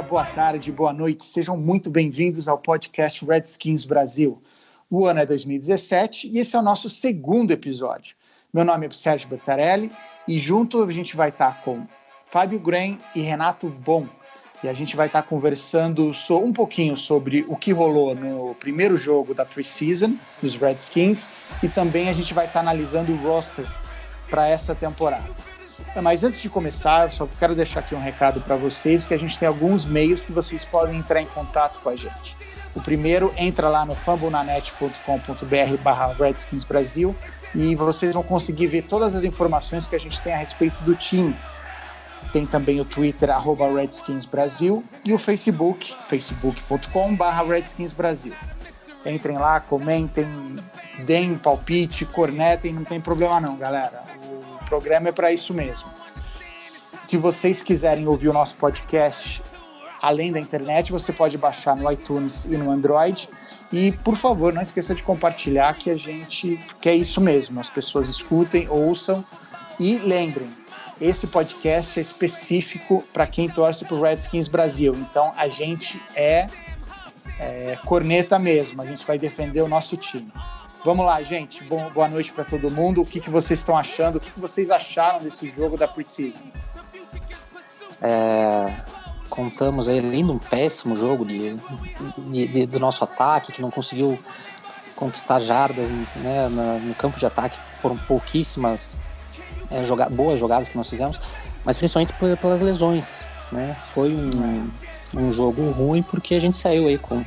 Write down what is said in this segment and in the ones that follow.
dia, boa tarde, boa noite. Sejam muito bem-vindos ao podcast Redskins Brasil. O ano é 2017 e esse é o nosso segundo episódio. Meu nome é Sérgio Bertarelli e junto a gente vai estar com Fábio Green e Renato Bom. E a gente vai estar conversando um pouquinho sobre o que rolou no primeiro jogo da preseason dos Redskins e também a gente vai estar analisando o roster para essa temporada. Mas antes de começar, só quero deixar aqui um recado para vocês que a gente tem alguns meios que vocês podem entrar em contato com a gente. O primeiro, entra lá no fambonanet.com.br barra Redskins Brasil e vocês vão conseguir ver todas as informações que a gente tem a respeito do time. Tem também o Twitter, arroba Redskins Brasil, e o Facebook, facebook.com barra Redskins Brasil. Entrem lá, comentem, deem palpite, cornetem, não tem problema não, galera. Programa é para isso mesmo. Se vocês quiserem ouvir o nosso podcast além da internet, você pode baixar no iTunes e no Android. E, por favor, não esqueça de compartilhar que a gente quer isso mesmo. As pessoas escutem, ouçam e lembrem, esse podcast é específico para quem torce para o Redskins Brasil. Então, a gente é, é corneta mesmo. A gente vai defender o nosso time. Vamos lá, gente. Bom, boa noite para todo mundo. O que, que vocês estão achando? O que, que vocês acharam desse jogo da preseason? É, contamos aí, além de um péssimo jogo de, de- de- do nosso ataque, que não conseguiu conquistar jardas né, na- no campo de ataque, foram pouquíssimas é, joga- boas jogadas que nós fizemos, mas principalmente pe- pelas lesões. Né? Foi um, um jogo ruim porque a gente saiu aí com,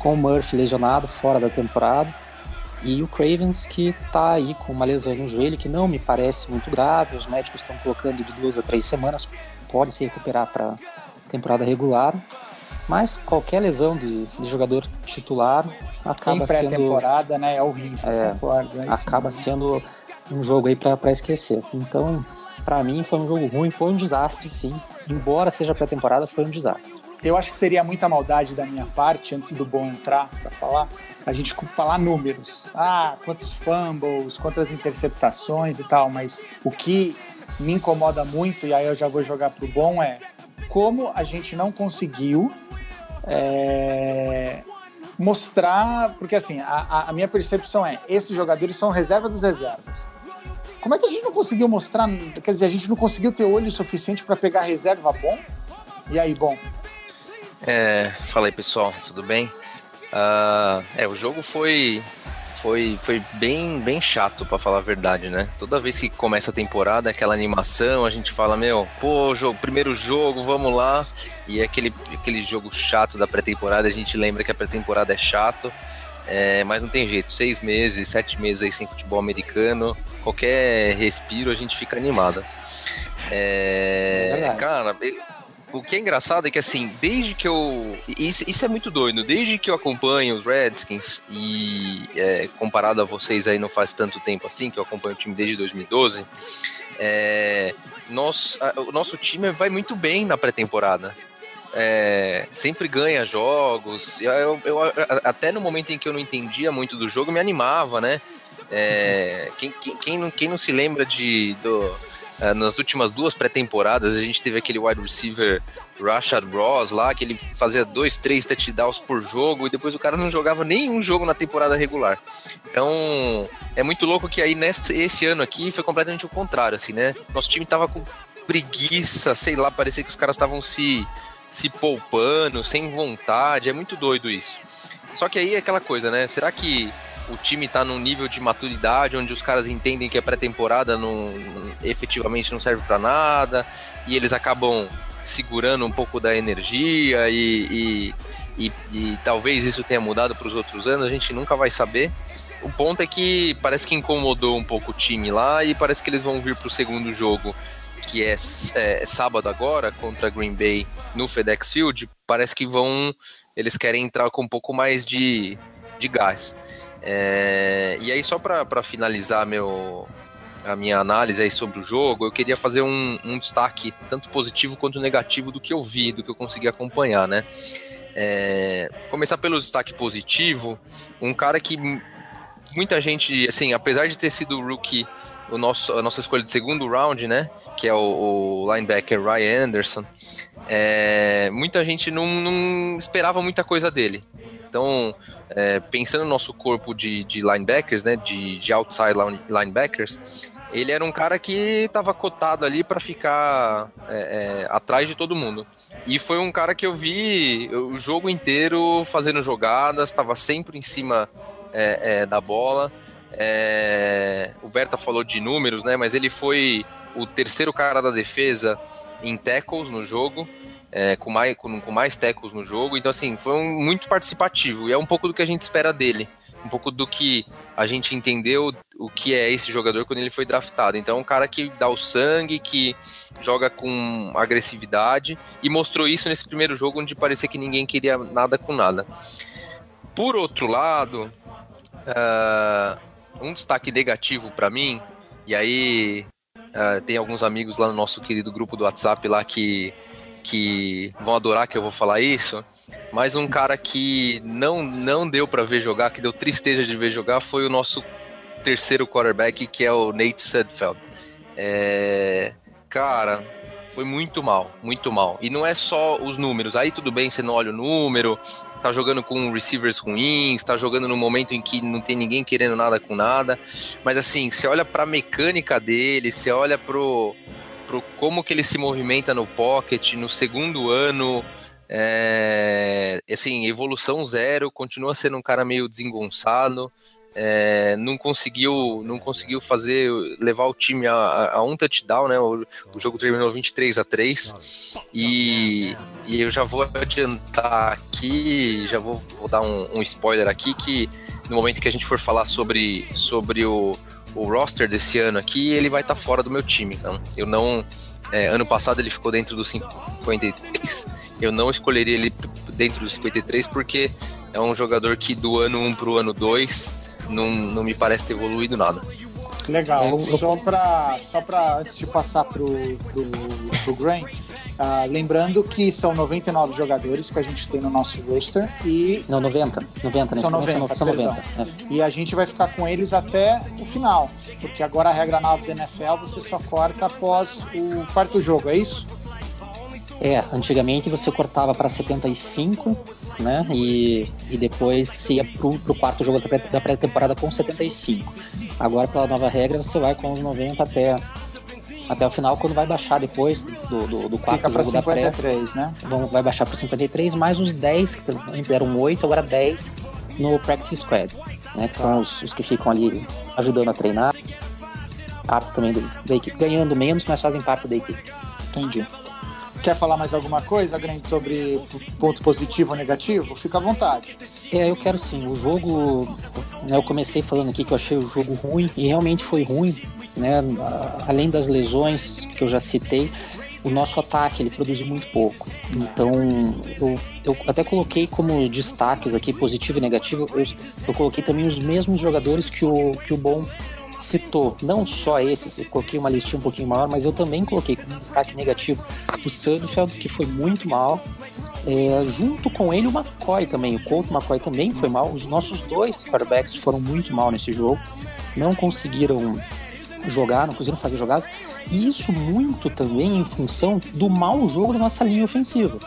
com o Murphy lesionado fora da temporada e o Cravens que tá aí com uma lesão no joelho que não me parece muito grave, os médicos estão colocando de duas a três semanas, pode se recuperar para temporada regular, mas qualquer lesão de, de jogador titular Em acaba sendo pré-temporada, né? É horrível. É, concordo, é acaba mesmo. sendo um jogo aí para esquecer. Então, para mim foi um jogo ruim, foi um desastre sim. Embora seja pré-temporada, foi um desastre. Eu acho que seria muita maldade da minha parte, antes do bom entrar para falar, a gente falar números. Ah, quantos fumbles, quantas interceptações e tal, mas o que me incomoda muito, e aí eu já vou jogar pro bom, é como a gente não conseguiu é, mostrar. Porque assim, a, a- minha percepção é: esses jogadores são reserva dos reservas. Como é que a gente não conseguiu mostrar? Quer dizer, a gente não conseguiu ter olho suficiente para pegar reserva bom? E aí, bom? É, fala aí pessoal, tudo bem? Ah, é, o jogo foi foi, foi bem, bem chato, pra falar a verdade, né? Toda vez que começa a temporada, aquela animação, a gente fala, meu, pô, jogo, primeiro jogo, vamos lá. E é aquele, aquele jogo chato da pré-temporada, a gente lembra que a pré-temporada é chato, é, mas não tem jeito, seis meses, sete meses aí sem futebol americano, qualquer respiro a gente fica animado. É É, cara, o que é engraçado é que assim, desde que eu. Isso, isso é muito doido, desde que eu acompanho os Redskins e é, comparado a vocês aí não faz tanto tempo assim, que eu acompanho o time desde 2012, é, nós, o nosso time vai muito bem na pré-temporada. É, sempre ganha jogos. Eu, eu- até no momento em que eu não entendia muito do jogo, me animava, né? É, quem, quem, quem não, quem não se lembra de. Do, nas últimas duas pré-temporadas, a gente teve aquele wide receiver Rashad Ross lá, que ele fazia dois, três touchdowns por jogo e depois o cara não jogava nenhum jogo na temporada regular. Então, é muito louco que aí nesse esse ano aqui foi completamente o contrário, assim, né? Nosso time tava com preguiça, sei lá, parecia que os caras estavam se, se poupando, sem vontade, é muito doido isso. Só que aí é aquela coisa, né? Será que o time tá num nível de maturidade onde os caras entendem que a pré-temporada não, efetivamente não serve para nada e eles acabam segurando um pouco da energia e, e, e- e talvez isso tenha mudado para os outros anos, a gente nunca vai saber. O ponto é que parece que incomodou um pouco o time lá e parece que eles vão vir para o segundo jogo, que é, é sábado agora, contra Green Bay no FedEx Field, parece que vão. Eles querem entrar com um pouco mais de, de gás. É, e aí, só para finalizar meu, a minha análise aí sobre o jogo, eu queria fazer um, um, destaque tanto positivo quanto negativo do que eu vi, do que eu consegui acompanhar, né? É, começar pelo destaque positivo, um cara que muita gente, assim, apesar de ter sido rookie, o nosso, a nossa escolha de segundo round, né? Que é o, o linebacker Ryan Anderson, é, muita gente não, não esperava muita coisa dele. Então, é, pensando no nosso corpo de, de linebackers, né, de, de outside linebackers, ele era um cara que estava cotado ali para ficar é, é, atrás de todo mundo. E foi um cara que eu vi o jogo inteiro fazendo jogadas, estava sempre em cima é, é da bola. É, o Berta falou de números, né? Mas ele foi o terceiro cara da defesa em tackles no jogo é, com, mais, com, com, mais tecos no jogo. Então, assim, foi um, muito participativo e é um pouco do que a gente espera dele. Um pouco do que a gente entendeu o que é esse jogador quando ele foi draftado. Então, é um cara que dá o sangue, que joga com agressividade e mostrou isso nesse primeiro jogo onde parecia que ninguém queria nada com nada. Por outro lado, uh, um destaque negativo para mim, e aí uh, tem alguns amigos lá no nosso querido grupo do WhatsApp lá que que vão adorar que eu vou falar isso, mas um cara que não não deu para ver jogar, que deu tristeza de ver jogar, foi o nosso terceiro quarterback, que é o Nate Sudfeld. É, cara, foi muito mal, muito mal. E não é só os números. Aí tudo bem, você não olha o número, tá jogando com receivers ruins, tá jogando no momento em que não tem ninguém querendo nada com nada. Mas assim, você olha pra mecânica dele, você olha pro pro como que ele se movimenta no pocket no segundo ano. É, assim, evolução zero, continua sendo um cara meio desengonçado. É, não conseguiu não conseguiu fazer levar o time a, a um touchdown, né? O, o, jogo terminou 23 a 3 e, e eu já vou adiantar aqui, já vou, vou dar um, um, spoiler aqui que no momento que a gente for falar sobre, sobre o, o roster desse ano aqui, ele vai estar tá fora do meu time. Então, eu não. É, ano passado ele ficou dentro dos 53. Eu não escolheria ele dentro dos 53 porque é um jogador que do ano 1 para o ano 2 não, não me parece ter evoluído nada. Legal. É, só para só antes de passar pro, pro, pro Graham, ah, lembrando que são 99 jogadores que a gente tem no nosso roster e. Não, 90. 90, né? São 90. São 90. É. E a gente vai ficar com eles até o final. Porque agora a regra nova da NFL você só corta após o quarto jogo, é isso? É, antigamente você cortava para 75, né? E, e depois ia pro, pro quarto jogo da pré-temporada com 75. Agora, pela nova regra, você vai com os 90 até até o final, quando vai baixar depois do, do, do quarto Fica jogo 53, da pré, né? vai baixar para 53, mais os 10, que antes eram 8, agora 10 no Practice Squad, né? Que tá. são os, os, que ficam ali ajudando a treinar. Parte também do, da equipe, ganhando menos, mas fazem parte da equipe. Entendi. Quer falar mais alguma coisa, Grande, sobre ponto positivo ou negativo? Fica à vontade. É, eu quero sim. O jogo, né, eu comecei falando aqui que eu achei o jogo ruim, e realmente foi ruim né? Além das lesões que eu já citei, o nosso ataque ele produz muito pouco. Então, eu, eu até coloquei como destaques aqui, positivo e negativo, eu, eu coloquei também os mesmos jogadores que o, que o Bom citou. Não só esses, eu coloquei uma listinha um pouquinho maior, mas eu também coloquei como destaque negativo o Sudfeld, que foi muito mal. É, junto com ele o McCoy também, o Colt McCoy também foi mal. Os nossos dois quarterbacks foram muito mal nesse jogo. Não conseguiram jogar, não conseguiram fazer jogadas. E isso muito também em função do mau jogo da nossa linha ofensiva.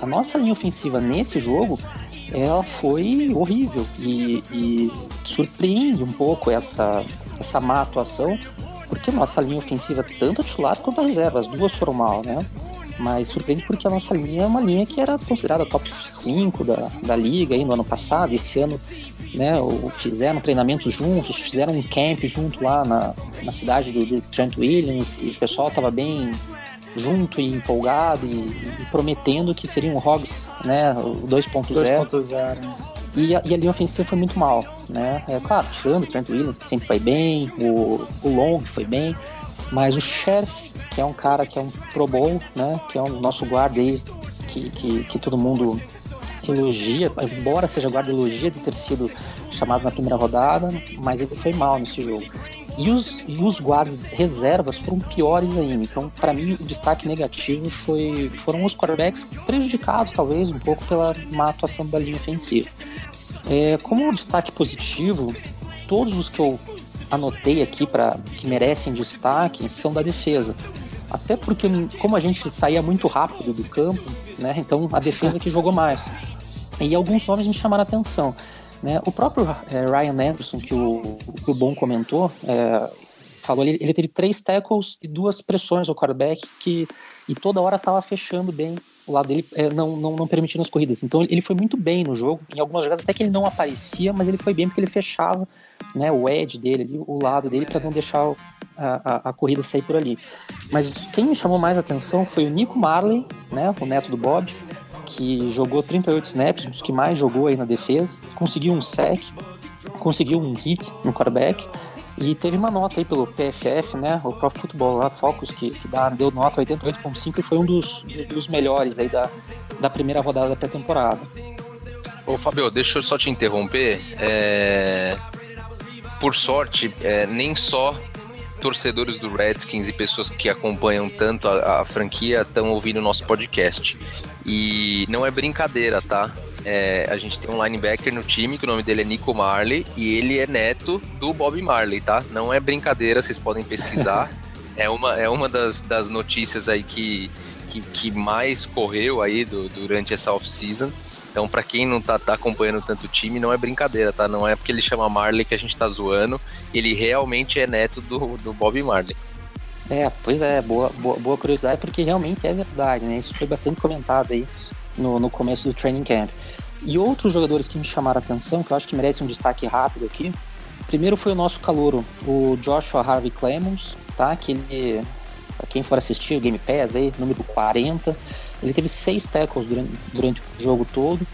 A nossa linha ofensiva nesse jogo, ela foi horrível e, e surpreende um pouco essa, essa má atuação, porque nossa linha ofensiva, tanto a titular quanto a reserva, as duas foram mal, né? Mas surpreende porque a nossa linha é uma linha que era considerada top 5 da, da liga aí no ano passado. Esse ano né, fizeram treinamentos juntos, fizeram um camp junto lá na, na cidade do, do Trent Williams, e o pessoal estava bem junto e empolgado e, e, prometendo que seria um Hobbs, né, o 2.0. E, a, e a linha ofensiva foi muito mal, né? É claro, tirando o Trent Williams, que sempre foi bem, o, o Long foi bem, mas o Sheriff, que é um cara que é um Pro Bowl, né? Que é o um nosso guarda aí, que, que, que todo mundo elogia, embora seja guarda elogia de ter sido chamado na primeira rodada, mas ele foi mal nesse jogo. E os, e os guardas reservas foram piores ainda. Então, para mim, o destaque negativo foi, foram os quarterbacks prejudicados, talvez, um pouco pela má atuação da linha ofensiva. É, como destaque positivo, todos os que eu anotei aqui para que merecem destaque são da defesa. Até porque, como a gente saía muito rápido do campo, né, então a defesa que jogou mais. E alguns nomes me chamaram a atenção. Né? O próprio é, Ryan Anderson, que o, que o Bom comentou, é, falou ele, ele teve três tackles e duas pressões ao quarterback que, e toda hora estava fechando bem o lado dele, é, não, não, não permitindo as corridas. Então ele foi muito bem no jogo. Em algumas jogadas até que ele não aparecia, mas ele foi bem porque ele fechava né, o edge dele, o lado dele, para não deixar a, a, a, corrida sair por ali. Mas quem me chamou mais atenção foi o Nico Marley, né, o neto do Bob, que jogou 38 snaps, um dos que mais jogou aí na defesa, conseguiu um sec, conseguiu um hit no quarterback e teve uma nota aí pelo PFF, né, o Pro Football lá, Focus, que, que dá, deu nota 88.5 e foi um dos, dos melhores aí da, da primeira rodada da pré-temporada. Ô Fabio, deixa eu só te interromper. É... Por sorte, é, nem só torcedores do Redskins e pessoas que acompanham tanto a, a franquia estão ouvindo o nosso podcast. E não é brincadeira, tá? É, a gente tem um linebacker no time, que o nome dele é Nico Marley, e ele é neto do Bob Marley, tá? Não é brincadeira, vocês podem pesquisar. é uma, é uma das, das notícias aí que, que, que mais correu aí do, durante essa off-season. Então, para quem não tá, tá, acompanhando tanto o time, não é brincadeira, tá? Não é porque ele chama Marley que a gente tá zoando. Ele realmente é neto do, do Bob Marley. É, pois é, boa, boa, boa curiosidade, porque realmente é verdade, né? Isso foi bastante comentado aí no, no começo do training camp. E outros jogadores que me chamaram a atenção, que eu acho que merecem um destaque rápido aqui. Primeiro foi o nosso calouro, o Joshua Harvey Clemons, tá? Que ele, pra quem for assistir o Game Pass aí, número 40, ele teve seis tackles durante, durante o jogo todo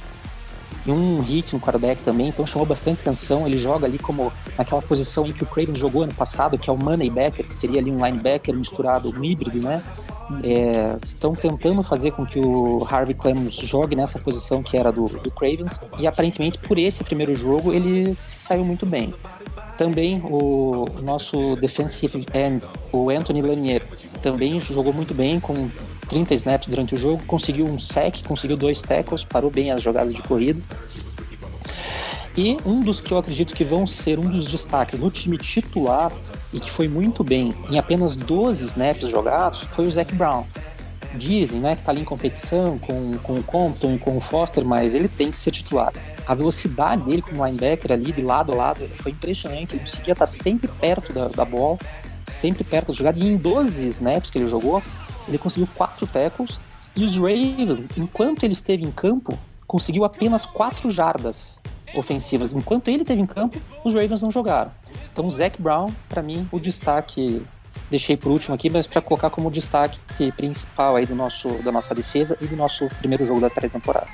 e um hit no quarterback também, então chamou bastante atenção. Ele joga ali como naquela posição em que o Craven jogou ano passado, que é o money backer, que seria ali um linebacker misturado, um híbrido, né? É, estão tentando fazer com que o Harvey Clemens jogue nessa posição que era do, do Cravens e aparentemente por esse primeiro jogo ele se saiu muito bem. Também o nosso defensive end, o Anthony Lanier, também jogou muito bem com 30 snaps durante o jogo, conseguiu um sec, conseguiu dois tackles, parou bem as jogadas de corrida. E um dos que eu acredito que vão ser um dos destaques no time titular e que foi muito bem em apenas 12 snaps jogados foi o Zac Brown. Dizem né, que está ali em competição com, com o Compton e com o Foster, mas ele tem que ser titular. A velocidade dele como linebacker ali, de lado a lado, foi impressionante. Ele conseguia estar sempre perto da, da bola, sempre perto da jogada. E em 12 snaps que ele jogou, ele conseguiu quatro tackles e os Ravens, enquanto ele esteve em campo, conseguiu apenas quatro jardas ofensivas. Enquanto ele esteve em campo, os Ravens não jogaram. Então, o Zac Brown, para mim, o destaque deixei por último aqui, mas para colocar como destaque principal aí do nosso, da nossa defesa e do nosso primeiro jogo da pré-temporada.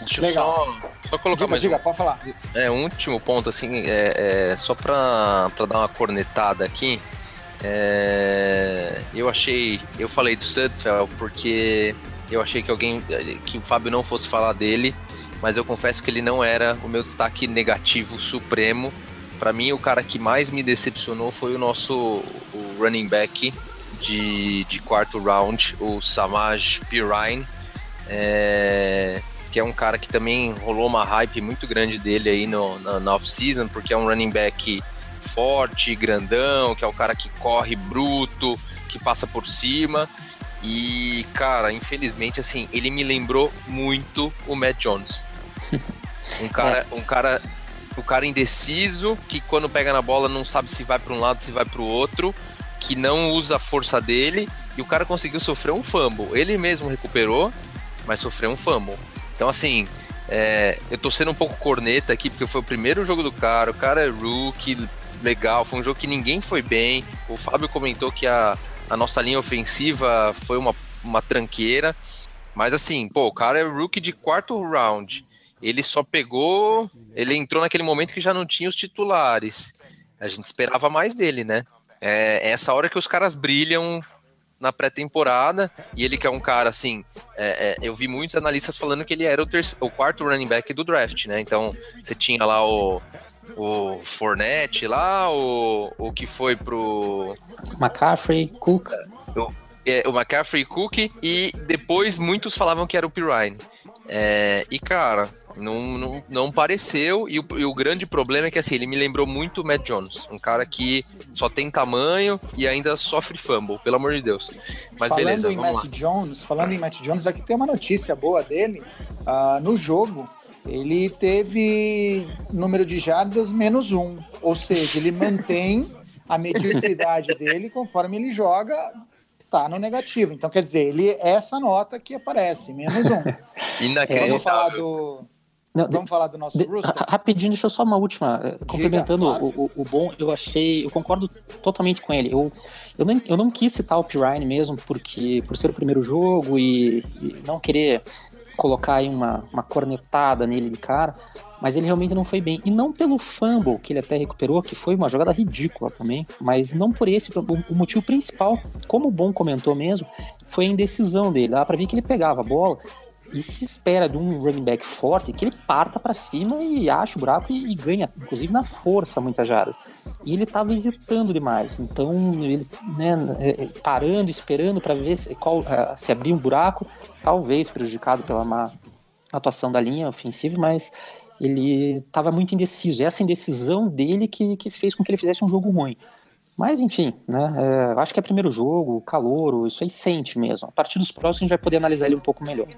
Deixa eu só, só colocar diga, mais diga, um, pode falar. é, um último ponto, assim, é, é só para dar uma cornetada aqui. É, eu achei, eu falei do Sudfeld porque eu achei que alguém, que o Fábio não fosse falar dele, mas eu confesso que ele não era o meu destaque negativo supremo. Para mim, o cara que mais me decepcionou foi o nosso o running back de, de quarto round, o Samaj Pirine, é, que é um cara que também rolou uma hype muito grande dele aí no, na, na off-season, porque é um running back forte, grandão, que é o cara que corre bruto, que passa por cima. E, cara, infelizmente, assim, ele me lembrou muito o Matt Jones. Um cara, um cara, um cara indeciso, que quando pega na bola não sabe se vai para um lado, se vai para o outro, que não usa a força dele, e o cara conseguiu sofrer um fumble. Ele mesmo recuperou, mas sofreu um fumble. Então, assim, é, eu tô sendo um pouco corneta aqui, porque foi o primeiro jogo do cara, o cara é rookie, legal, foi um jogo que ninguém foi bem. O Fábio comentou que a, a nossa linha ofensiva foi uma, uma tranqueira. Mas assim, pô, o cara é rookie de quarto round. Ele só pegou. Ele entrou naquele momento que já não tinha os titulares. A gente esperava mais dele, né? É, é essa hora que os caras brilham na pré-temporada, e ele que é um cara, assim, é, é, eu vi muitos analistas falando que ele era o, o quarto running back do draft, né? Então, você tinha lá o, o Fournette lá, o, o que foi pro... McCaffrey, Cook. O, é, o McCaffrey Cook, e depois muitos falavam que era o Pirine. É, e, cara, não, não, não pareceu, e o, e o, grande problema é que assim, ele me lembrou muito o Matt Jones, um cara que só tem tamanho e ainda sofre fumble, pelo amor de Deus. Mas falando beleza, em vamos Matt lá. Jones, falando em Matt Jones, aqui tem uma notícia boa dele. Uh, no jogo, ele teve número de jardas menos um, ou seja, ele mantém a mediocridade dele conforme ele joga tá no negativo. Então, quer dizer, ele é essa nota que aparece, menos um. Vamos falar Inacreditável. do, Não, vamos falar do nosso de- rapidinho, deixa eu só uma última. eh, Complementando claro. o, o- o bom, eu achei. Eu concordo totalmente com ele. Eu, eu, nem, eu não quis citar o Pirine mesmo, porque por ser o primeiro jogo e, e não querer colocar aí uma, uma cornetada nele de cara, mas ele realmente não foi bem. E não pelo fumble que ele até recuperou, que foi uma jogada ridícula também, mas não por esse. O, motivo principal, como o Bom comentou mesmo, foi a indecisão dele. Dá pra ver que ele pegava a bola e se espera de um running back forte que ele parta pra cima e acha o buraco e, e ganha, inclusive na força, muitas jardas. E ele tava hesitando demais. Então, ele né, é, é, parando, esperando para ver se, qual, ah, se abrir um buraco, talvez prejudicado pela má atuação da linha ofensiva, mas ele estava muito indeciso. Essa indecisão dele que, que fez com que ele fizesse um jogo ruim. Mas, enfim, né? é, acho que é primeiro jogo, calor, isso aí sente mesmo. A partir dos próximos a gente vai poder analisar ele um pouco melhor.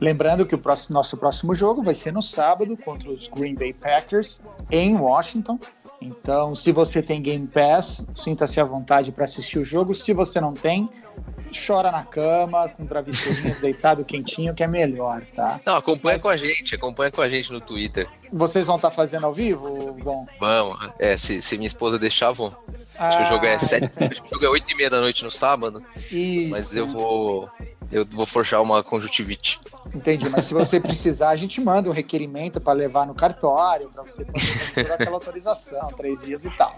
Lembrando que o próximo- nosso próximo jogo vai ser no sábado contra os Green Bay Packers em Washington. Então, se você tem Game Pass, sinta-se à vontade para assistir o jogo. Se você não tem, chora na cama, com o travesseirinho deitado quentinho, que é melhor, tá? Não, acompanha Mas- com a gente, acompanha com a gente no Twitter. Vocês vão estar fazendo ao vivo? Bom, Vamos, é, se, se minha esposa deixar, vou. Acho que o jogo é sete, acho que o jogo é oito e meia da noite no sábado, Isso. mas eu vou. Eu vou forjar uma conjuntivite. Entendi, mas se você precisar, a gente manda um requerimento para levar no cartório, para você poder aquela autorização, três dias e tal.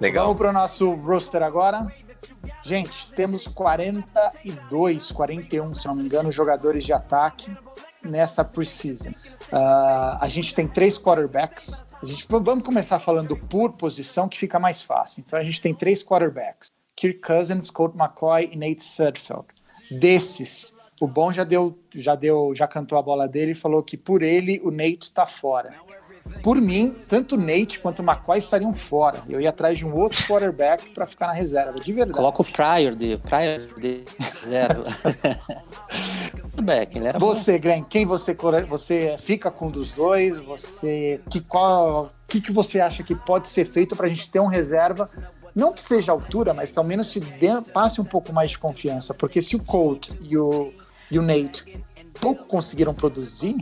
Legal. Vamos para o nosso roster agora. Gente, temos 42, 41, se não me engano, jogadores de ataque nessa preseason. Ah, a gente tem três quarterbacks. A gente, vamos começar falando por posição, que fica mais fácil. Então, a gente tem três quarterbacks. Kirk Cousins, Colt McCoy e Nate Sudfeld. Desses, o Bom já deu, já deu, já cantou a bola dele e falou que por ele o Nate está fora. Por mim, tanto o Nate quanto o McCoy estariam fora. Eu ia atrás de um outro quarterback para ficar na reserva, de verdade. Coloca o Pryor de, Pryor de ele era. Você, Glenn, quem você você fica com um dos dois? Você que qual que que você acha que pode ser feito para a gente ter um reserva? Não que seja altura, mas que ao menos se dê, passe um pouco mais de confiança, porque se o Colt e o, e o Nate pouco conseguiram produzir,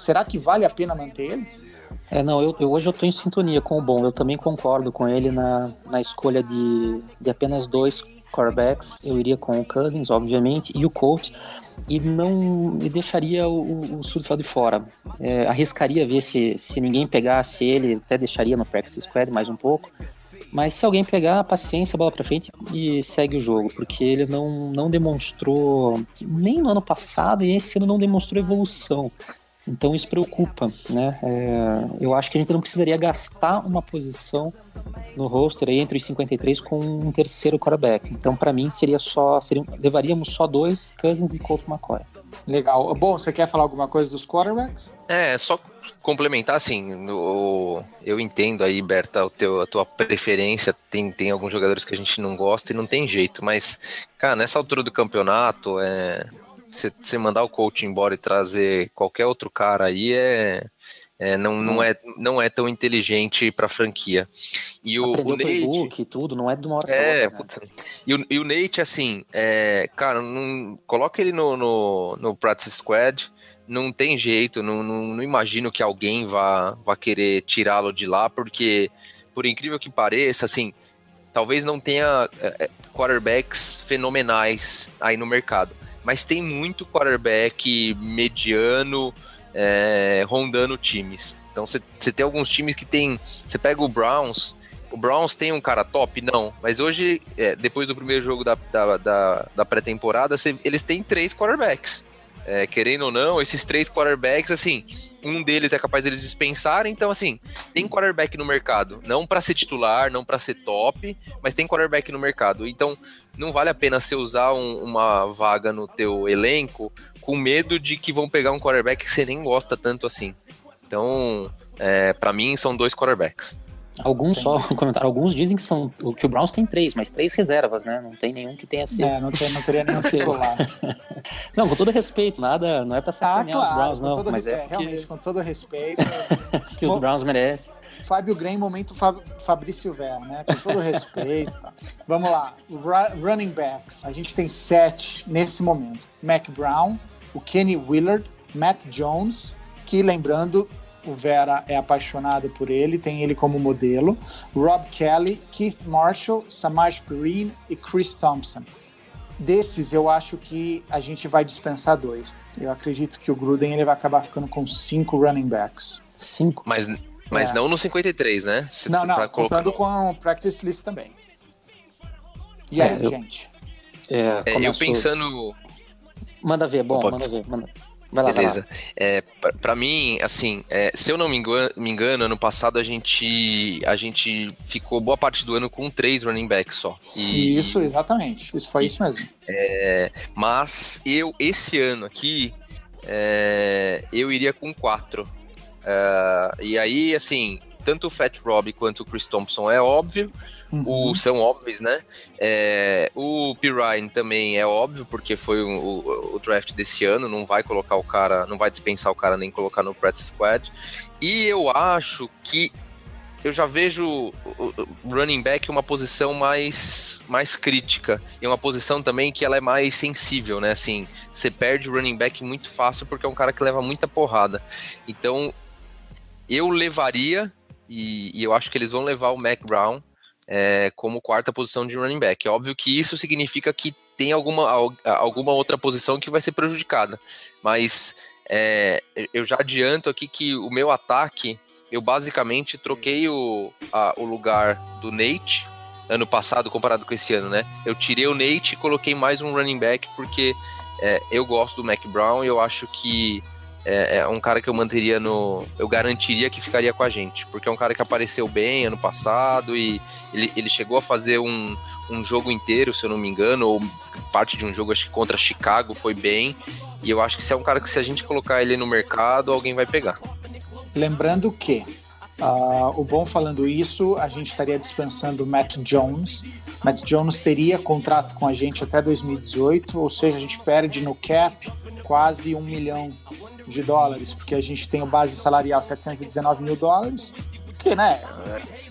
será que vale a pena manter eles? É, não, eu, eu- hoje eu tô em sintonia com o Bom. Eu também concordo com ele na, na escolha de, de apenas dois quarterbacks. Eu iria com o Cousins, obviamente, e o Colt. E não e deixaria o, o, Sudfeld fora. É, arriscaria ver se, se ninguém pegasse ele, até deixaria no practice squad mais um pouco. Mas se alguém pegar, paciência, bola pra frente e segue o jogo, porque ele não, não demonstrou, nem no ano passado e esse ano não demonstrou evolução. Então isso preocupa, né? É, eu acho que a gente não precisaria gastar uma posição no roster aí entre os 53 com um terceiro quarterback. Então para mim seria só, seria, levaríamos só dois, Cousins e Colt McCoy. Legal. Bom, você quer falar alguma coisa dos quarterbacks? É, só complementar assim, no- eu entendo aí, Berta, o teu, a tua preferência. Tem, tem alguns jogadores que a gente não gosta e não tem jeito, mas, cara, nessa altura do campeonato, é. Você mandar o coach embora e trazer qualquer outro cara aí é, é, não, não, é, não é tão inteligente pra franquia. E o, Aprendeu o Nate. e tudo, não é de uma hora É, outra. né? E o, e o Nate, assim, é, cara, não, coloca ele no, no, no practice squad, não tem jeito, não, não, não imagino que alguém vá, vá querer tirá-lo de lá, porque, por incrível que pareça, assim, talvez não tenha é, é, quarterbacks fenomenais aí no mercado, mas tem muito quarterback mediano é, rondando times. Então você tem alguns times que tem. Você pega o Browns, o Browns tem um cara top? Não. Mas hoje, é, depois do primeiro jogo da, da, da, da pré-temporada, eles têm três quarterbacks. É, querendo ou não, esses três quarterbacks, assim, um deles é capaz deles dispensarem, então assim, tem quarterback no mercado, não para ser titular, não para ser top, mas tem quarterback no mercado. Então, não vale a pena você usar um, uma vaga no teu elenco com medo de que vão pegar um quarterback que você nem gosta tanto assim. Então, é, para mim são dois quarterbacks. Alguns só, um comentário, alguns dizem que são que o Browns tem três, mas três reservas, né? Não tem nenhum que tenha sido. É, não, tem, não teria nenhum titular. não, com todo respeito, nada, não é pra sacanear ah, claro, os Browns, não. Mas é, porque... realmente, com todo respeito. que os Browns merecem. Fábio Graham, momento Fab, Fabrício Vera, né? Com todo respeito. Tá. Vamos lá, running backs. A gente tem sete nesse momento. Mac Brown, o Kenny Willard, Matt Jones, que lembrando, o Vera é apaixonado por ele, tem ele como modelo. Rob Kelly, Keith Marshall, Samaj Perrine e Chris Thompson. Desses, eu acho que a gente vai dispensar dois. Eu acredito que o Gruden ele vai acabar ficando com cinco running backs. Cinco? Mas, mas é. não no 53, né? Se não, não, tá contando com o practice list também. E aí, é, eu, gente? É, eu pensando... Manda ver, bom, manda ver. Manda... Vai lá, Beleza. Vai lá. É, pra, mim, assim, é, se eu não me engano, me engano, ano passado a gente, a gente ficou boa parte do ano com três running backs só. E, isso, exatamente. Isso foi isso mesmo. É, mas eu, esse ano aqui, é, eu iria com quatro. É, e aí, assim, tanto o Fat Rob quanto o Chris Thompson é óbvio, uhum. o, são óbvios, né? É, o P. Ryan também é óbvio, porque foi o, o, o, draft desse ano, não vai colocar o cara, não vai dispensar o cara nem colocar no practice squad. E eu acho que eu já vejo o running back uma posição mais, mais crítica. E uma posição também que ela é mais sensível, né? Assim, você perde o running back muito fácil porque é um cara que leva muita porrada. Então, eu levaria e, e eu acho que eles vão levar o Mac Brown é, como quarta posição de running back. É óbvio que isso significa que tem alguma, alguma outra posição que vai ser prejudicada, mas é, eu já adianto aqui que o meu ataque, eu basicamente troquei o, a, o lugar do Nate ano passado comparado com esse ano, né? Eu tirei o Nate e coloquei mais um running back porque é, eu gosto do Mac Brown e eu acho que é, é, um cara que eu manteria no. Eu garantiria que ficaria com a gente, porque é um cara que apareceu bem ano passado e ele, ele chegou a fazer um, um jogo inteiro, se eu não me engano, ou parte de um jogo, acho que contra Chicago, foi bem. E eu acho que se é um cara que, se a gente colocar ele no mercado, alguém vai pegar. Lembrando que Uh, o bom falando isso, a gente estaria dispensando o Matt Jones. Matt Jones teria contrato com a gente até 2018, ou seja, a gente perde no cap quase um milhão de dólares, porque a gente tem o base salarial 719 mil dólares, que, né,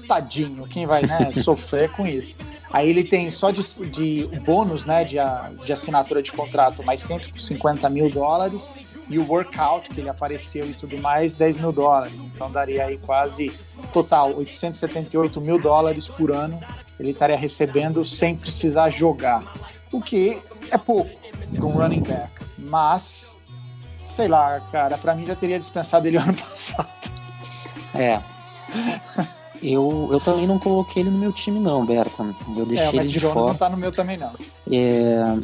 tadinho, quem vai né, sofrer com isso? Aí ele tem só de, de bônus, né, de, de assinatura de contrato, mais 150 mil dólares, e o workout que ele apareceu e tudo mais, 10 mil dólares. Então daria aí quase total 878 mil dólares por ano ele estaria recebendo sem precisar jogar. O que é pouco para um running back. Mas sei lá, cara, para mim já teria dispensado ele ano passado. É. Eu, eu também não coloquei ele no meu time, não, Berta. Eu deixei é, ele de Jones fora. não tá no meu também, não. É,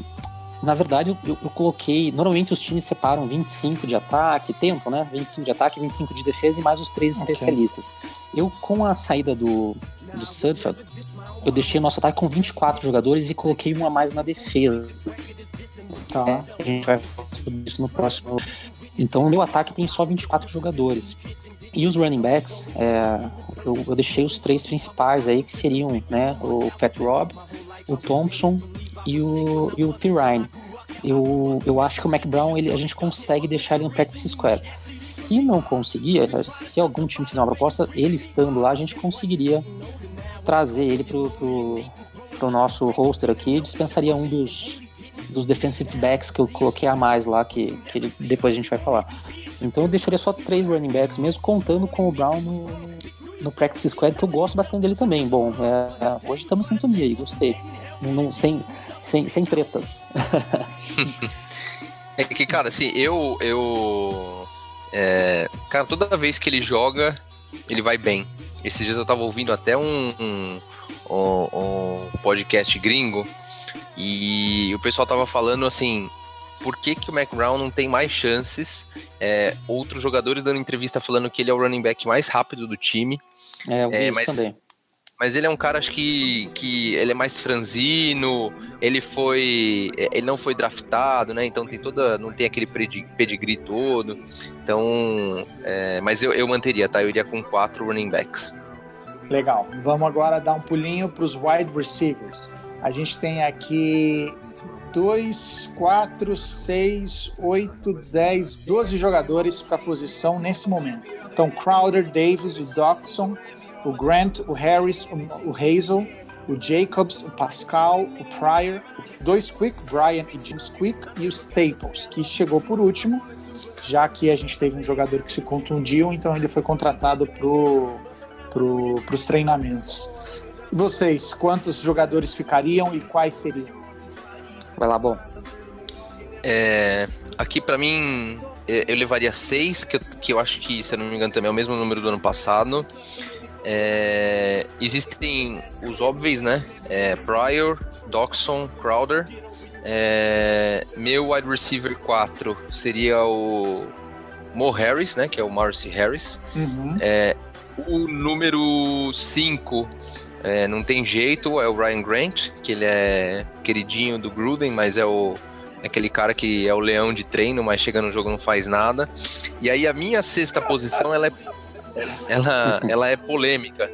na verdade, eu, eu, coloquei. Normalmente os times separam 25 de ataque, tempo, né? 25 de ataque, 25 de defesa e mais os três okay. especialistas. Eu, com a saída do, do Sudfeld, eu deixei o nosso ataque com 24 jogadores e coloquei um a mais na defesa. Tá. É, a gente vai falar sobre isso no próximo. Então, o meu ataque tem só 24 jogadores. E os running backs, é, eu, eu, deixei os três principais aí, que seriam né, o Fat Rob, o Thompson e o, e o Pirine. Eu, eu acho que o Mac Brown ele, a gente consegue deixar ele no practice square. Se não conseguir, se algum time fizer uma proposta, ele estando lá, a gente conseguiria trazer ele pro, pro, nosso roster aqui. Dispensaria um dos, dos defensive backs que eu coloquei a mais lá, que, que ele, depois a gente vai falar. Então eu deixaria só três running backs, mesmo contando com o Brown no, no practice squad, que eu gosto bastante dele também. Bom, é, hoje estamos em sintonia aí, gostei. Não, sem, sem, sem tretas. é que, cara, assim, eu. eu é, cara, toda vez que ele joga, ele vai bem. esses dias eu tava ouvindo até um, um, um, um podcast gringo e o pessoal tava falando assim, por que, que o Mac Brown não tem mais chances? É, outros jogadores dando entrevista falando que ele é o running back mais rápido do time. É, eu vi É, isso mas- também. Mas ele é um cara, acho que, que ele é mais franzino, ele foi. Ele não foi draftado, né? Então tem toda. Não tem aquele pedigree todo. Então. é, mas eu, eu manteria, tá? Eu iria com quatro running backs. Legal. Vamos agora dar um pulinho para os wide receivers. A gente tem aqui 2, 4, 6, 8, 10, 12 jogadores para a posição nesse momento. Então, Crowder, Davis, o Doxson, o Grant, o Harris, o, o Hazel, o Jacobs, o Pascal, o Pryor, dois Quick, Brian e James Quick, e o Staples, que chegou por último, já que a gente teve um jogador que se contundiu, então ele foi contratado para os treinamentos. Vocês, quantos jogadores ficariam e quais seriam? Vai lá, bom. É, aqui pra mim, é, eu levaria seis, que eu, que eu acho que, se eu não me engano, também é o mesmo número do ano passado. É, existem os óbvios, né? É, Pryor, Doxson, Crowder. É, meu wide receiver 4 seria o Mo Harris, né? Que é o Marcy Harris. Uhum. O número 5 é, não tem jeito, é o Ryan Grant, que ele é queridinho do Gruden, mas é o é aquele cara que é o leão de treino, mas chega no jogo não faz nada. E aí a minha sexta posição ela é, ela, ela é polêmica.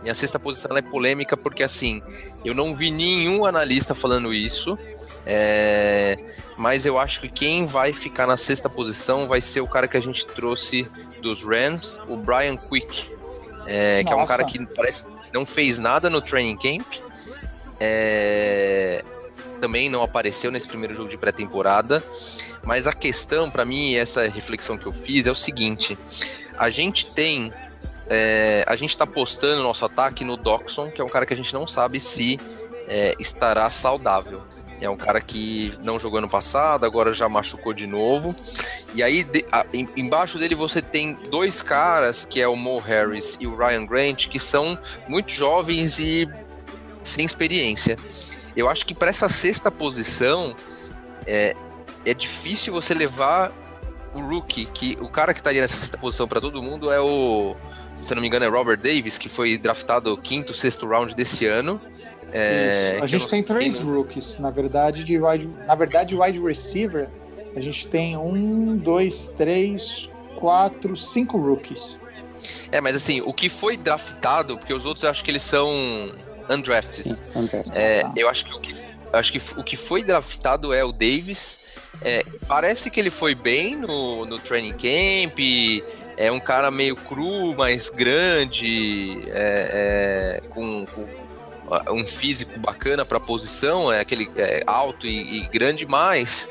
Minha sexta posição é polêmica porque assim eu não vi nenhum analista falando isso. é, mas eu acho que quem vai ficar na sexta posição vai ser o cara que a gente trouxe dos Rams, o Brian Quick, é, que é um cara que parece não fez nada no training camp. É, também não apareceu nesse primeiro jogo de pré-temporada. Mas a questão, para mim, essa reflexão que eu fiz é o seguinte: a gente tem. é, a gente tá postando nosso ataque no Doxon, que é um cara que a gente não sabe se é, estará saudável. É um cara que não jogou ano passado, agora já machucou de novo. E aí, de- a- em- embaixo dele você tem dois caras, que é o Mo Harris e o Ryan Grant, que são muito jovens e sem experiência. Eu acho que para essa sexta posição é, é difícil você levar o rookie, que o cara que estaria nessa sexta posição para todo mundo é o, se não me engano, é Robert Davis, que foi draftado quinto, sexto round desse ano. É, A gente tem três no- rookies, na verdade, de wide, na verdade, wide receiver, a gente tem um, dois, três, quatro, cinco rookies. É, mas assim, o que foi draftado, porque os outros eu acho que eles são undrafted. É, Tá. eu acho que o que acho que o que foi draftado é o Davis. É, parece que ele foi bem no, no training camp. É um cara meio cru, mas grande, é, é, com, com, um físico bacana para a posição. É aquele é, alto e, e grande, mas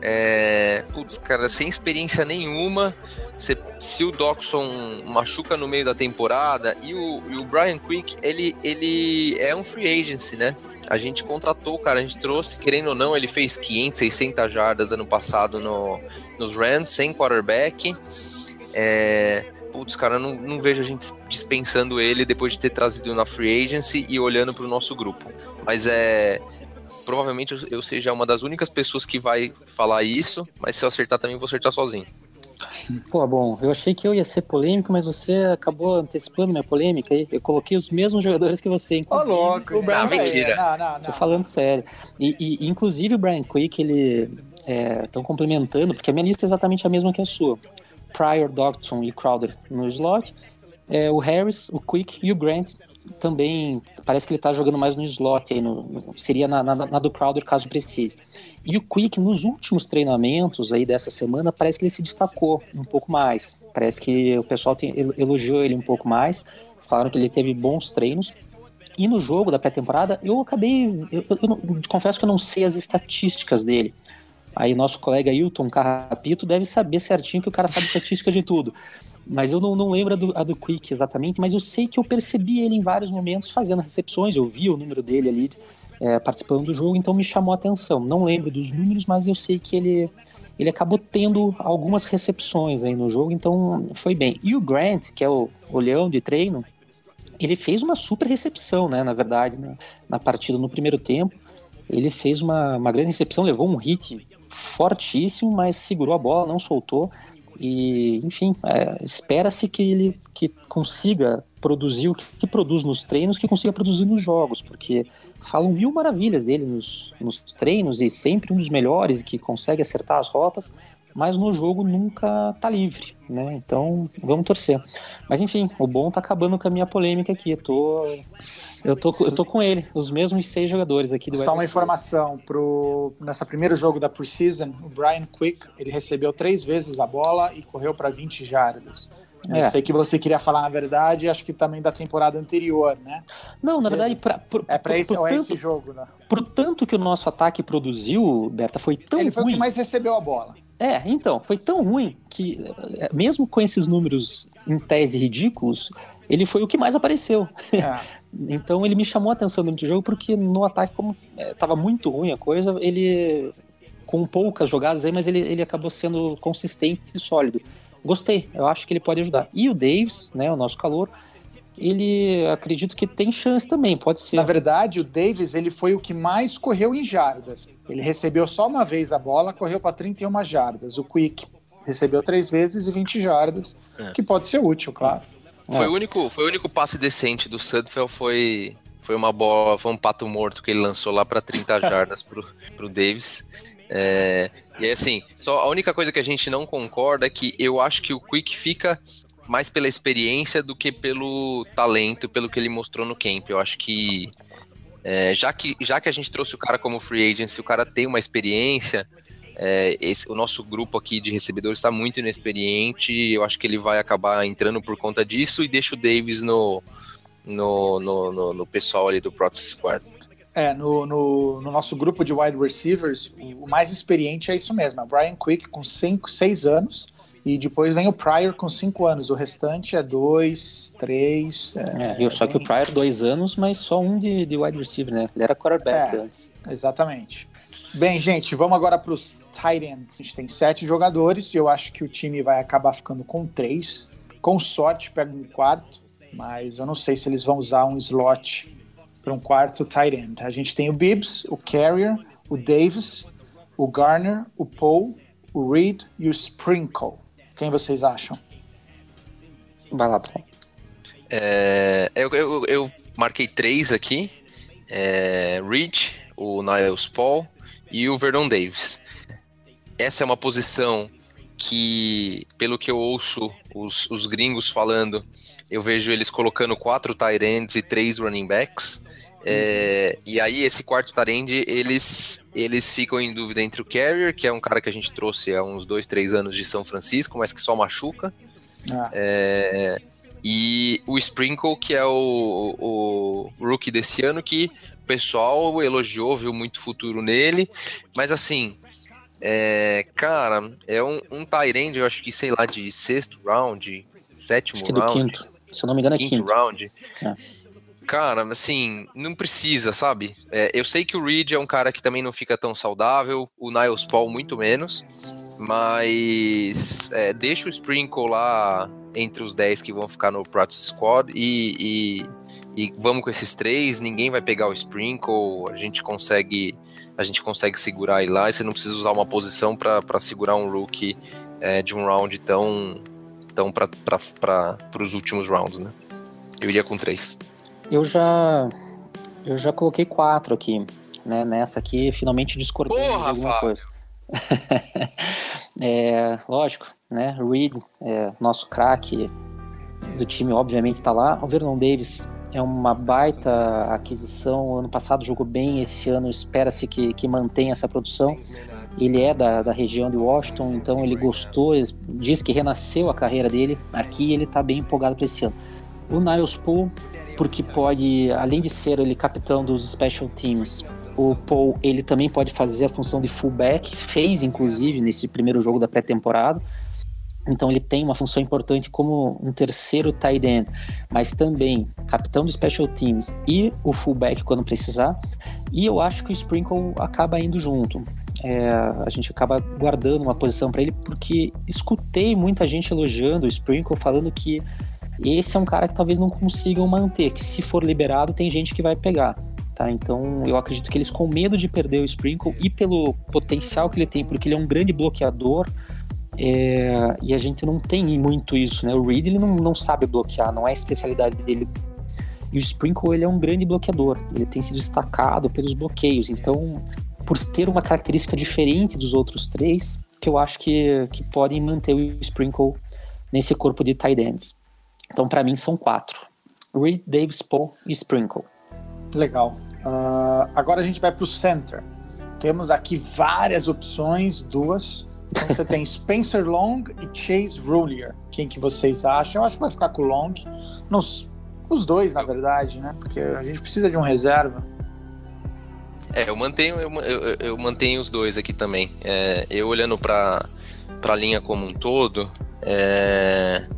é, putz, cara, sem experiência nenhuma. Se, se o Doxon machuca no meio da temporada e o, e o Brian Quick, ele, ele é um free agency, né? A gente contratou o cara, a gente trouxe, querendo ou não, ele fez 500, 600 jardas ano passado no, nos Rams, sem quarterback. É, putz, cara, não, não vejo a gente dispensando ele depois de ter trazido na free agency e olhando para o nosso grupo. Mas é. Provavelmente eu- seja uma das únicas pessoas que vai falar isso, mas se eu acertar também, vou acertar sozinho. Pô, bom, eu achei que eu ia ser polêmico, mas você acabou antecipando minha polêmica aí. Eu coloquei os mesmos jogadores que você, Ô, inclusive. louco. o Brian Quick. mentira. Não, não, não. Tô falando sério. E, e, inclusive o Brian Quick, ele estão complementando, porque a minha lista é exatamente a mesma que a sua. Pryor, Dodson e Crowder no slot. É, o Harris, o Quick e o Grant também parece que ele tá jogando mais no slot aí, no, seria na, na- na do Crowder caso precise. E o Quick nos últimos treinamentos aí dessa semana parece que ele se destacou um pouco mais. Parece que o pessoal tem, el- elogiou ele um pouco mais. Falaram que ele teve bons treinos. E no jogo da pré-temporada, eu acabei. Eu, eu- eu confesso que eu não sei as estatísticas dele. Aí nosso colega Hilton Carrapito deve saber certinho que o cara sabe estatística de tudo. Mas eu não, não lembro a do, a do Quick exatamente, mas eu sei que eu percebi ele em vários momentos fazendo recepções, eu vi o número dele ali é, participando do jogo, então me chamou a atenção. Não lembro dos números, mas eu sei que ele, ele acabou tendo algumas recepções aí no jogo, então foi bem. E o Grant, que é o, o leão de treino, ele fez uma super recepção, né? Na verdade, né, na partida no primeiro tempo, ele fez uma, uma grande recepção, levou um hit fortíssimo, mas segurou a bola, não soltou. E, enfim, é, espera-se que ele que consiga produzir o que, que, produz nos treinos, que consiga produzir nos jogos, porque falam mil maravilhas dele nos, nos treinos e sempre um dos melhores que consegue acertar as rotas, mas no jogo nunca tá livre, né? Então, vamos torcer. Mas enfim, o bom tá acabando com a minha polêmica aqui. Eu tô, eu tô, eu tô com ele, os mesmos seis jogadores aqui do Só uma informação, pro, nessa primeiro jogo da preseason, o Brian Quick, ele recebeu três vezes a bola e correu para 20 jardas. Eu é. sei que você queria falar, na verdade, acho que também da temporada anterior, né? Não, na verdade, pra, por, é para esse, tanto, esse jogo, né? Por tanto que o nosso ataque produziu, Berta, foi tão Ele foi ruim. o que mais recebeu a bola. É, então, foi tão ruim que, é, mesmo com esses números em tese ridículos, ele foi o que mais apareceu. É. então ele me chamou a atenção durante o jogo porque no ataque, como estava é, muito ruim a coisa, ele com poucas jogadas aí, mas ele, ele acabou sendo consistente e sólido. Gostei, eu acho que ele pode ajudar. E o Davis, né, o nosso calor, ele acredito que tem chance também, pode ser. Na verdade, o Davis ele foi o que mais correu em jardas. Ele recebeu só uma vez a bola, correu para 31 jardas. O Quick recebeu três vezes e 20 jardas, é. que pode ser útil, claro. Foi, é. o único, foi o único passe decente do Sudfeld, foi, foi uma bola, foi um pato morto que ele lançou lá para 30 jardas pro, pro Davis. É, e assim, só a única coisa que a gente não concorda é que eu acho que o Quick fica mais pela experiência do que pelo talento, pelo que ele mostrou no camp. Eu acho que é, já que já que a gente trouxe o cara como free agent, se o cara tem uma experiência, é, esse, o nosso grupo aqui de recebedores está muito inexperiente. Eu acho que ele vai acabar entrando por conta disso e deixa o Davis no, no, no, no, no pessoal ali do Protest Squad. É, no, no, no, nosso grupo de wide receivers, o mais experiente é isso mesmo, é Brian Quick com 5, 6 anos, e depois vem o Pryor com 5 anos, o restante é 2, 3. É, é, só bem... que o Pryor, 2 anos, mas só um de, de wide receiver, né? Ele era quarterback é, antes. Exatamente. Bem, gente, vamos agora para os tight ends. A gente tem sete jogadores e eu acho que o time vai acabar ficando com três. Com sorte, pega um quarto, mas eu não sei se eles vão usar um slot para um quarto tight end. A gente tem o Bibbs, o Carrier, o Davis, o Garner, o Paul, o Reed e o Sprinkle. Quem vocês acham? Vai lá, Paul. É, eu, eu, eu, marquei três aqui: é, Reed, o Niles Paul e o Vernon Davis. Essa é uma posição que, pelo que eu ouço os, os gringos falando, eu vejo eles colocando quatro tight ends e três running backs. É, e aí, esse quarto Tarend, eles, eles ficam em dúvida entre o Carrier, que é um cara que a gente trouxe há uns dois, três anos de São Francisco, mas que só machuca. Ah. É, e o Sprinkle, que é o, o rookie desse ano, que o pessoal elogiou, viu muito futuro nele. Mas assim, é, cara, é um, um Tyrande, eu acho que, sei lá, de sexto round, sétimo acho que round. Do quinto. Se eu não me engano, é quinto. quinto. round. É. Cara, assim, não precisa, sabe? É, eu sei que o Reed é um cara que também não fica tão saudável, o Niles Paul muito menos, mas é, deixa o Sprinkle lá entre os 10 que vão ficar no Practice Squad e, e, e, vamos com esses três, ninguém vai pegar o Sprinkle, a gente consegue a gente consegue segurar ele lá e você não precisa usar uma posição para segurar um rookie é, de um round tão, tão para os últimos rounds, né? Eu iria com três. Eu já eu já coloquei quatro aqui, né? Nessa aqui, finalmente discordei Porra, de alguma Fábio. coisa. é, lógico, né? Reed, é, nosso craque do time, obviamente está lá. O Vernon Davis é uma baita aquisição. Ano passado jogou bem, esse ano espera-se que, que mantenha essa produção. Ele é da, da região de Washington, então ele gostou, diz que renasceu a carreira dele aqui e ele está bem empolgado para esse ano. O Niles Poole porque pode, além de ser ele capitão dos special teams, o Paul ele também pode fazer a função de fullback, fez inclusive nesse primeiro jogo da pré-temporada. Então ele tem uma função importante como um terceiro tight end, mas também capitão dos special teams e o fullback quando precisar. E eu acho que o Sprinkle acaba indo junto. É, a gente acaba guardando uma posição para ele porque escutei muita gente elogiando o Sprinkle, falando que esse é um cara que talvez não consigam manter, que se for liberado tem gente que vai pegar. Tá, então eu acredito que eles com medo de perder o Sprinkle e pelo potencial que ele tem, porque ele é um grande bloqueador, é, e a gente não tem muito isso, né? O Reed ele não, não sabe bloquear, não é a especialidade dele. E o Sprinkle ele é um grande bloqueador, ele tem se destacado pelos bloqueios. Então, por ter uma característica diferente dos outros três, que eu acho que, que podem manter o Sprinkle nesse corpo de tight ends. Então, para mim, são quatro: Reed, Davis, Paul e Sprinkle. Legal. Uh, agora a gente vai para o center. Temos aqui várias opções, duas. Então você tem Spencer Long e Chase Rulier. Quem que vocês acham? Eu acho que vai ficar com o Long. Nos, os dois, na verdade, né? Porque a gente precisa de um reserva. É, eu mantenho, eu, eu, eu mantenho os dois aqui também. É, eu olhando para a linha como um todo, é,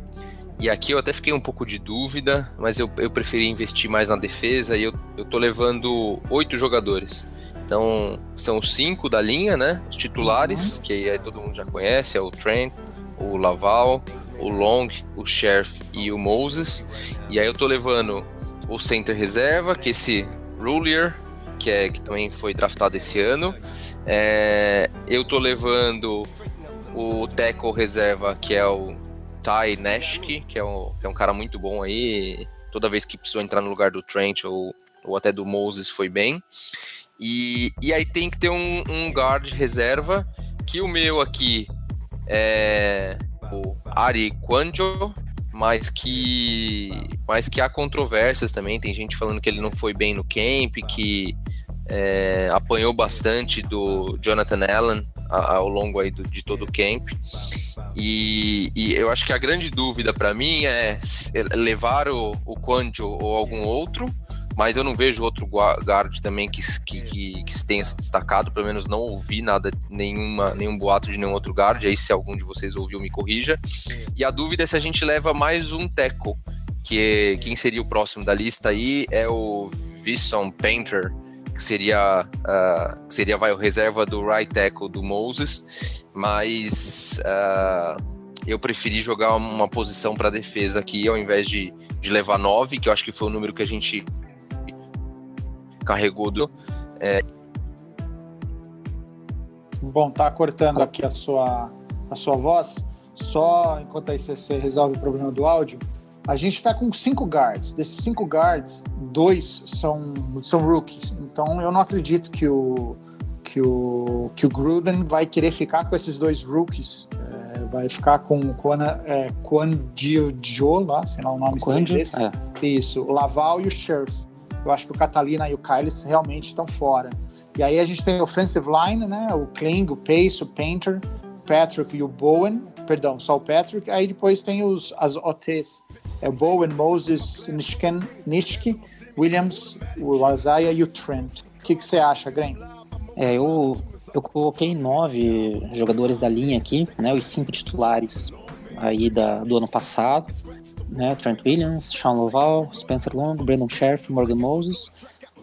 e aqui eu até fiquei um pouco de dúvida, mas eu, eu preferi investir mais na defesa e eu, eu tô levando oito jogadores. Então, são cinco da linha, né? Os titulares, uhum. que aí todo mundo já conhece, é o Trent, o Laval, o Long, o Sheriff e o Moses. E aí eu tô levando o center reserva, que é esse Rulier, que, é, que também foi draftado esse ano. É, eu tô levando o tackle reserva, que é o Ty Nashke, que é, um, que é um cara muito bom aí. Toda vez que precisou entrar no lugar do Trent ou, ou até do Moses foi bem. E, e aí tem que ter um, um guard reserva, que o meu aqui é o Ari Quanjo, mas que, mas que há controvérsias também. Tem gente falando que ele não foi bem no camp, que é, apanhou bastante do Jonathan Allen ao longo aí do, de todo o camp. E, e, eu acho que a grande dúvida para mim é levar o, o Quanjo ou algum outro, mas eu não vejo outro guard também que, que, que, que tenha se destacado, pelo menos não ouvi nada, nenhuma, nenhum boato de nenhum outro guard, aí se algum de vocês ouviu me corrija. E a dúvida é se a gente leva mais um tackle, que quem seria o próximo da lista aí é o Visson Painter, que seria, uh, que seria vai, o reserva do right tackle do Moses, mas uh, eu preferi jogar uma posição para defesa aqui ao invés de, de levar nove, que eu acho que foi o número que a gente carregou do. É... Bom, tá cortando aqui a sua, a sua voz. Só enquanto aí você resolve o problema do áudio, a gente está com cinco guards. Desses cinco guards, dois são, são rookies. Então eu não acredito que o, que o, que o Gruden vai querer ficar com esses dois rookies. É, vai ficar com o Quan, é, Gio, lá, sei lá o nome inglês. É. Isso, o Laval e o Sheriff. Eu acho que o Catalina e o Kyles realmente estão fora. E aí a gente tem o offensive line, né? O Kling, o Pace, o Painter, o Patrick e o Bowen. Perdão, só o Patrick. Aí depois tem os, as OTs Bowen, Moses, Nishken, Nishke, Williams, o Isaiah e o Trent. O que, você acha, Gren? É, eu, eu coloquei nove jogadores da linha aqui, né, os cinco titulares aí da, do ano passado, né, Trent Williams, Sean Loval, Spencer Long, Brandon Sheriff, Morgan Moses.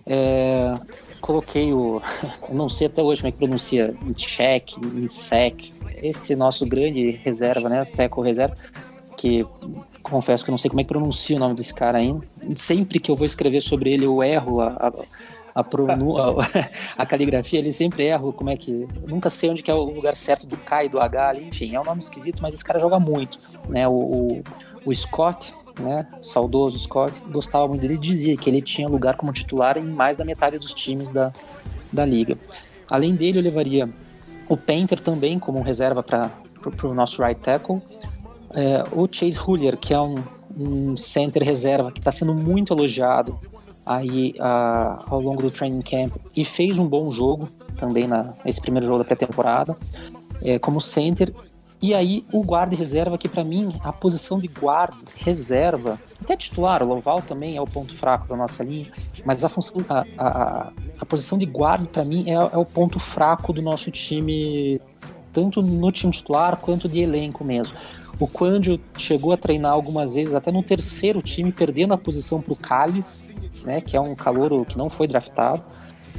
É, coloquei o, eu não sei até hoje como é que pronuncia, check, em sec, esse nosso grande reserva, né, teco reserva, que confesso que eu não sei como é que pronuncia o nome desse cara ainda. Sempre que eu vou escrever sobre ele, eu erro a, a, a, a, caligrafia, ele sempre erro como é que. nunca sei onde que é o lugar certo do K e do H ali, enfim, é um nome esquisito, mas esse cara joga muito. Né? O, o, o Scott, né, saudoso Scott, gostava muito dele dizia que ele tinha lugar como titular em mais da metade dos times da, da liga. Além dele, eu levaria o Painter também como reserva para o nosso right tackle. É, o Chase Huller, que é um, um center reserva que está sendo muito elogiado aí uh, ao longo do training camp e fez um bom jogo também na, nesse primeiro jogo da pré-temporada é, como center. E aí o guarda reserva, que para mim a posição de guarda reserva, até titular, o Loval também é o ponto fraco da nossa linha, mas a função, a, a, a posição de guarda para mim é, é o ponto fraco do nosso time, tanto no time titular quanto de elenco mesmo. O Quandio chegou a treinar algumas vezes, até no terceiro time, perdendo a posição para o Calles, né, que é um calouro que não foi draftado.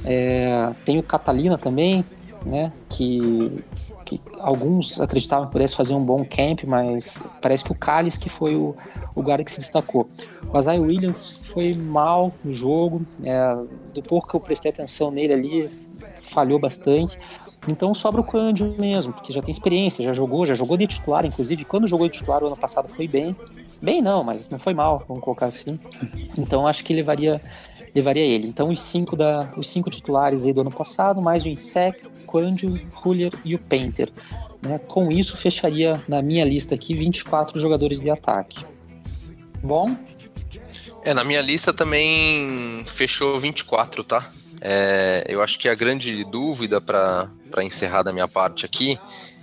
É, tem o Catalina também, né, que, que alguns acreditavam que pudesse fazer um bom camp, mas parece que o Callis que foi o, o guarda que se destacou. O Isaiah Williams foi mal no jogo, é, do pouco que eu prestei atenção nele ali, falhou bastante. Então sobra o Cândido mesmo, porque já tem experiência, já jogou, já jogou de titular, inclusive. Quando jogou de titular o ano passado foi bem. Bem não, mas não foi mal, vamos colocar assim. Então acho que levaria, levaria ele. Então os cinco, da, os cinco titulares aí do ano passado, mais o Insec, o Quandio, o Huller e o Painter. Né? Com isso, fecharia na minha lista aqui 24 jogadores de ataque. Bom? É, na minha lista também fechou 24, tá? É, eu acho que a grande dúvida para encerrar da minha parte aqui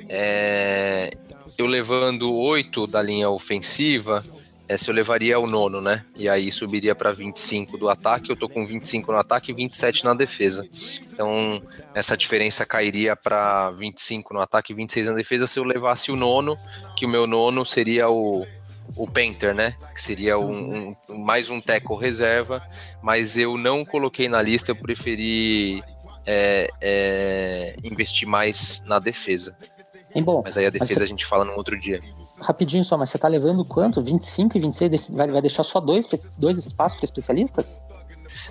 é eu levando oito da linha ofensiva, se eu levaria o nono, né? E aí subiria para 25 do ataque, eu tô com 25 no ataque e 27 na defesa. Então, essa diferença cairia para 25 no ataque e 26 na defesa se eu levasse o nono, que o meu nono seria o o Painter, né? Que seria um, um, mais um teco reserva, mas eu não coloquei na lista, eu preferi é, é, investir mais na defesa. Bom, mas aí a defesa a gente fala num outro dia. Rapidinho só, mas você tá levando quanto? 25 e 26? Vai, vai deixar só dois, dois espaços para especialistas?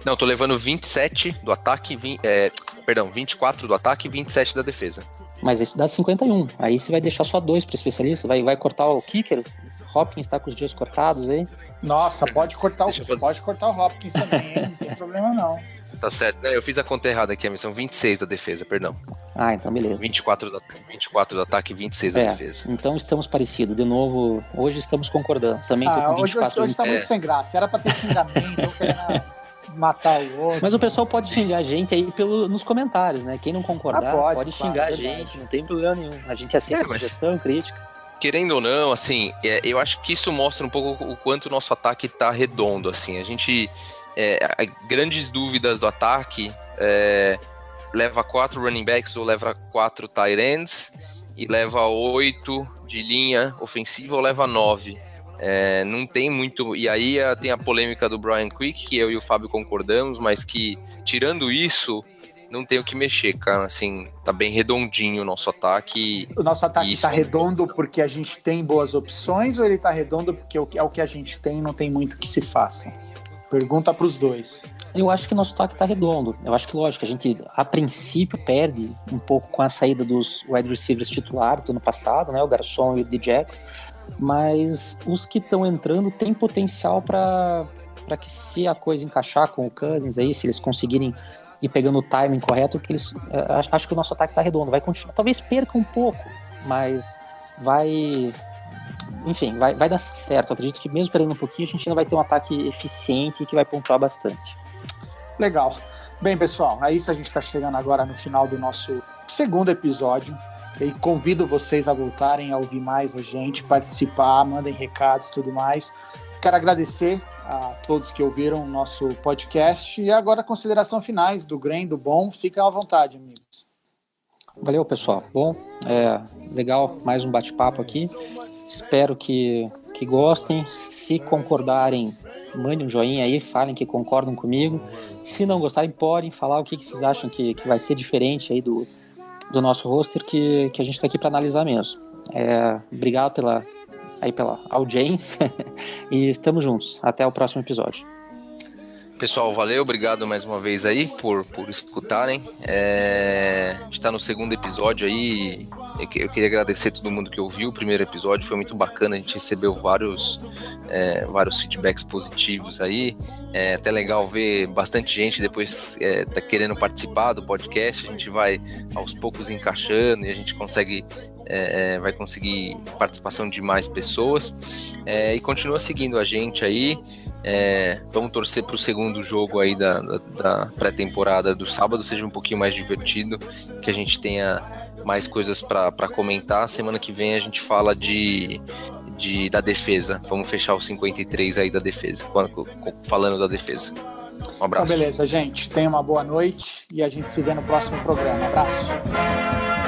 Não, tô levando 27 do ataque, 20, é, perdão, 24 do ataque e 27 da defesa. Mas isso dá 51. Aí você vai deixar só dois para especialista, vai, vai cortar o kicker. Hopkins está com os dias cortados aí. Nossa, pode cortar o, pode cortar o Hopkins também, não tem problema não. Tá certo. Eu fiz a conta errada aqui, a missão 26 da defesa, perdão. Ah, então beleza. 24 do, 24 do ataque e 26 é, da defesa. Então estamos parecidos. De novo, hoje estamos concordando. Também tô ah, com 24 hoje, hoje, hoje tá muito sem graça. Era pra ter xingamento, eu querendo matar o outro. Mas o pessoal pode xingar a gente aí pelo, nos comentários, né? Quem não concordar ah, pode, pode claro, xingar a gente, não tem problema nenhum. A gente aceita é, mas... sugestão, crítica. Querendo ou não, assim, é, eu acho que isso mostra um pouco o quanto o nosso ataque tá redondo, assim. A gente. É, grandes dúvidas do ataque. É, leva quatro running backs ou leva quatro tight ends e leva oito de linha ofensiva ou leva nove. É, não tem muito. E aí tem a polêmica do Brian Quick, que eu e o Fábio concordamos, mas que, tirando isso, não tem o que mexer, cara. Assim, tá bem redondinho o nosso ataque. O nosso ataque tá redondo porque a gente tem boas opções ou ele tá redondo porque é o que a gente tem não tem muito que se faça? Pergunta para os dois. Eu acho que nosso ataque tá redondo. Eu acho que, lógico, a gente a princípio perde um pouco com a saída dos wide receivers titulares do ano passado, né? O Garçom e o Djax mas os que estão entrando têm potencial para para que se a coisa encaixar com o Cousins aí, se eles conseguirem ir pegando o timing correto, que eles uh, acho que o nosso ataque está redondo, vai continuar, talvez perca um pouco, mas vai enfim, vai, vai dar certo. Eu acredito que mesmo perdendo um pouquinho, a gente ainda vai ter um ataque eficiente que vai pontuar bastante. Legal. Bem, pessoal, é isso. A gente está chegando agora no final do nosso segundo episódio. E convido vocês a voltarem a ouvir mais a gente, participar, mandem recados e tudo mais. Quero agradecer a todos que ouviram o nosso podcast. E agora, consideração finais do Grem, do Bom. Fiquem à vontade, amigos. Valeu, pessoal. Bom, é legal mais um bate-papo aqui. Espero que, que gostem. Se concordarem, mandem um joinha aí, falem que concordam comigo. Se não gostarem, podem falar o que, que vocês acham que, que vai ser diferente aí do, do nosso roster que, que a gente está aqui para analisar mesmo. É, obrigado pela, aí pela audiência e estamos juntos. Até o próximo episódio. Pessoal, valeu, obrigado mais uma vez aí por, por escutarem. É, está no segundo episódio aí. Eu queria agradecer todo mundo que ouviu o primeiro episódio, foi muito bacana. A gente recebeu vários, é, vários feedbacks positivos aí. É até legal ver bastante gente depois é, tá querendo participar do podcast. A gente vai aos poucos encaixando e a gente consegue é, é vai conseguir participação de mais pessoas. É, e continua seguindo a gente aí. É, vamos torcer para o segundo jogo aí da, da, da pré-temporada do sábado seja um pouquinho mais divertido, que a gente tenha mais coisas para comentar. Semana que vem a gente fala de, de da defesa. Vamos fechar os 53 aí da defesa, falando da defesa. Um abraço. Então, beleza, gente. Tenha uma boa noite e a gente se vê no próximo programa. abraço.